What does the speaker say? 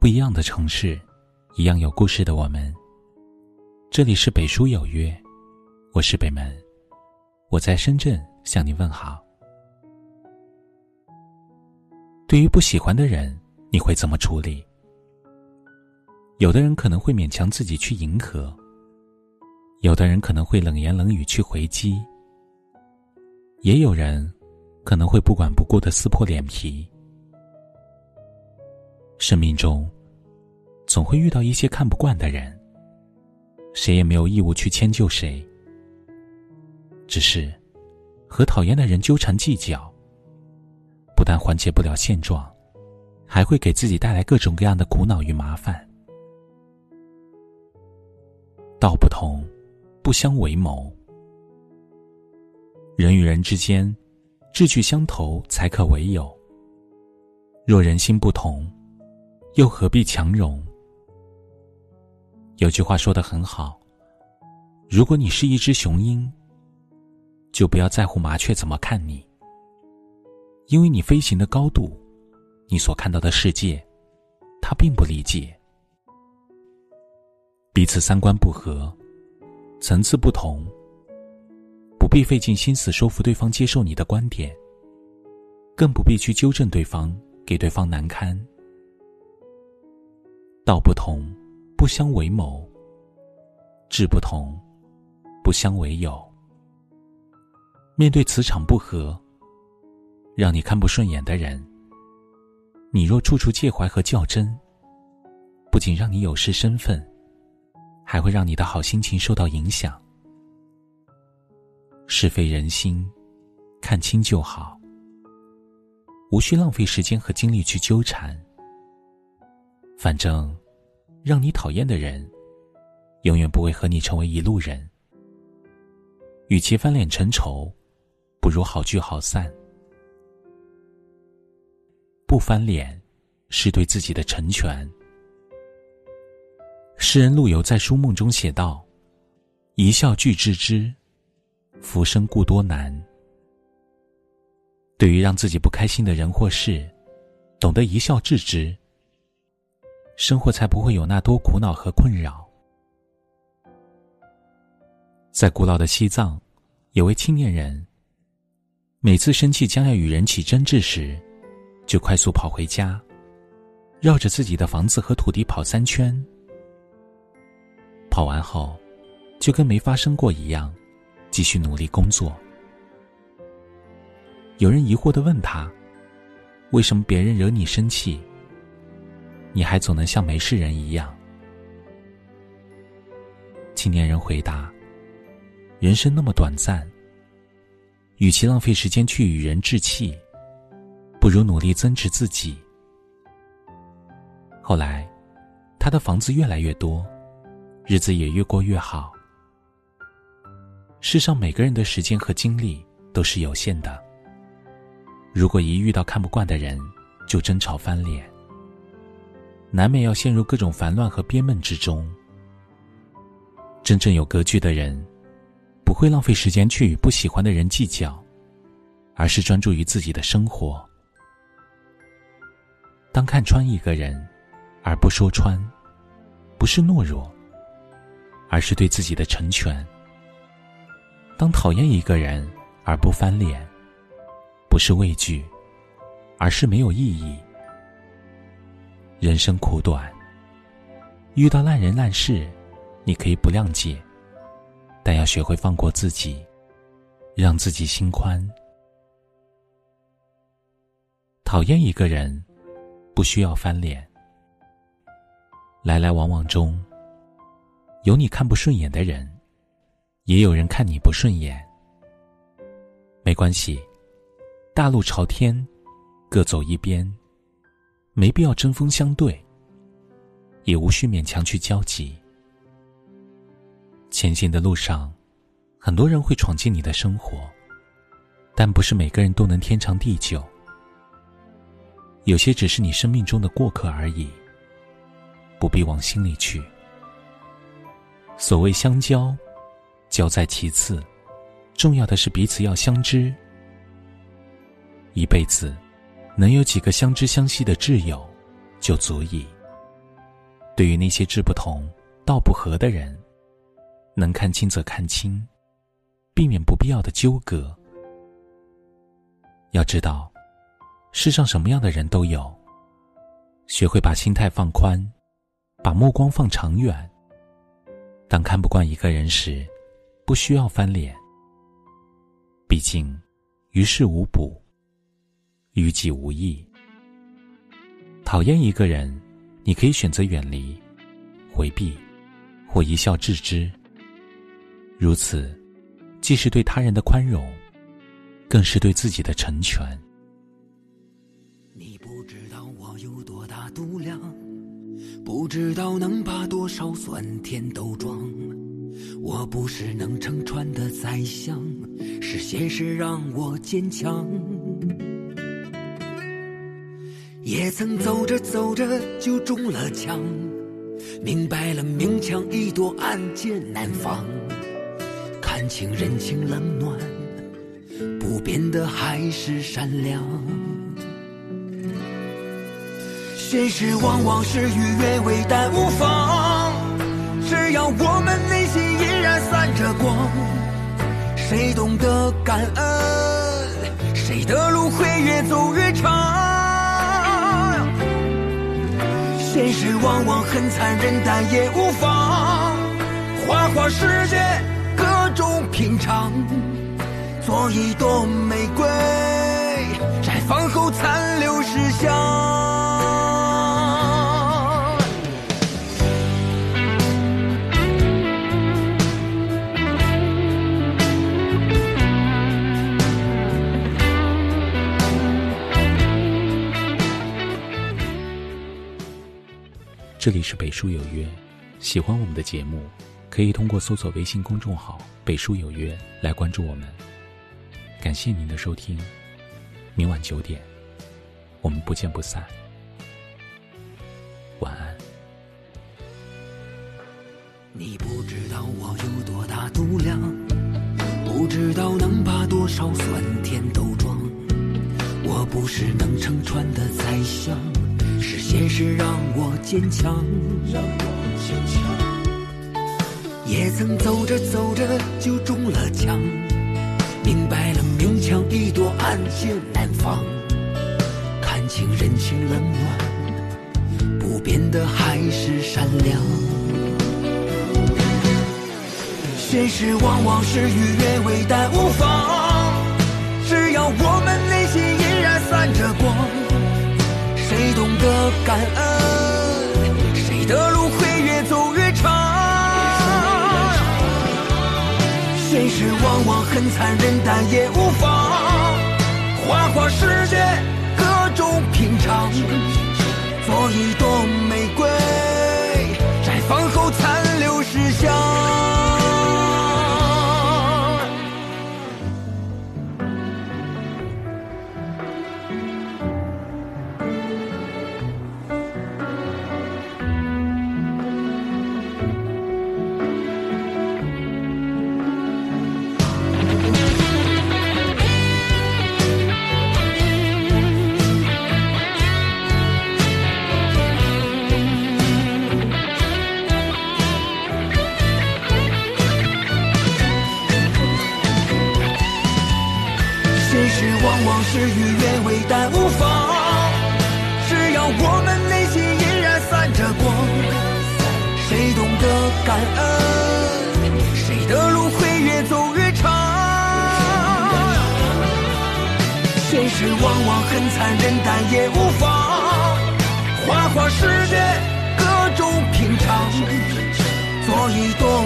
不一样的城市，一样有故事的我们。这里是北书有约，我是北门，我在深圳向你问好。对于不喜欢的人，你会怎么处理？有的人可能会勉强自己去迎合，有的人可能会冷言冷语去回击，也有人可能会不管不顾的撕破脸皮。生命中，总会遇到一些看不惯的人。谁也没有义务去迁就谁。只是，和讨厌的人纠缠计较，不但缓解不了现状，还会给自己带来各种各样的苦恼与麻烦。道不同，不相为谋。人与人之间，志趣相投才可为友。若人心不同，又何必强融？有句话说的很好：如果你是一只雄鹰，就不要在乎麻雀怎么看你，因为你飞行的高度，你所看到的世界，它并不理解。彼此三观不合，层次不同，不必费尽心思说服对方接受你的观点，更不必去纠正对方，给对方难堪。道不同，不相为谋；志不同，不相为友。面对磁场不合、让你看不顺眼的人，你若处处介怀和较真，不仅让你有失身份，还会让你的好心情受到影响。是非人心，看清就好，无需浪费时间和精力去纠缠。反正，让你讨厌的人，永远不会和你成为一路人。与其翻脸成仇，不如好聚好散。不翻脸，是对自己的成全。诗人陆游在《书梦》中写道：“一笑俱置之，浮生故多难。”对于让自己不开心的人或事，懂得一笑置之。生活才不会有那多苦恼和困扰。在古老的西藏，有位青年人。每次生气将要与人起争执时，就快速跑回家，绕着自己的房子和土地跑三圈。跑完后，就跟没发生过一样，继续努力工作。有人疑惑的问他：“为什么别人惹你生气？”你还总能像没事人一样。青年人回答：“人生那么短暂，与其浪费时间去与人置气，不如努力增值自己。”后来，他的房子越来越多，日子也越过越好。世上每个人的时间和精力都是有限的，如果一遇到看不惯的人就争吵翻脸。难免要陷入各种烦乱和憋闷之中。真正有格局的人，不会浪费时间去与不喜欢的人计较，而是专注于自己的生活。当看穿一个人，而不说穿，不是懦弱，而是对自己的成全；当讨厌一个人而不翻脸，不是畏惧，而是没有意义。人生苦短，遇到烂人烂事，你可以不谅解，但要学会放过自己，让自己心宽。讨厌一个人，不需要翻脸。来来往往中，有你看不顺眼的人，也有人看你不顺眼。没关系，大路朝天，各走一边。没必要针锋相对，也无需勉强去交集。前行的路上，很多人会闯进你的生活，但不是每个人都能天长地久。有些只是你生命中的过客而已，不必往心里去。所谓相交，交在其次，重要的是彼此要相知。一辈子。能有几个相知相惜的挚友，就足矣。对于那些志不同、道不合的人，能看清则看清，避免不必要的纠葛。要知道，世上什么样的人都有。学会把心态放宽，把目光放长远。当看不惯一个人时，不需要翻脸。毕竟，于事无补，于己无益。讨厌一个人，你可以选择远离、回避，或一笑置之。如此，既是对他人的宽容，更是对自己的成全。你不知道我有多大度量，不知道能把多少酸甜都装。我不是能撑船的宰相，是现实让我坚强。也曾走着走着就中了枪，明白了明枪易躲暗箭难防。看清人情冷暖，不变的还是善良。现实往往事与愿违，但无妨。只要我们内心依然散着光，谁懂得感恩，谁的路会越走越长。现实往往很残忍，但也无妨。花花世界各种品尝，做一朵玫瑰，绽放后残留是香。这里是北书有约，喜欢我们的节目，可以通过搜索微信公众号“北书有约”来关注我们。感谢您的收听，明晚九点，我们不见不散。晚安。你不知道我有多大度量，不知道能把多少酸甜都装。我不是能撑船的宰相。是现实让我坚强，也曾走着走着就中了枪，明白了明枪易躲暗箭难防，看清人情冷暖，不变的还是善良。现实往往事与愿违，但无妨，只要我们内心。谁懂得感恩，谁的路会越走越长。现实往往很残忍，但也无妨。花花世界各种品尝，做一朵感恩，谁的路会越走越长。现实往往很残忍，但也无妨。花花世界各种品尝，做一朵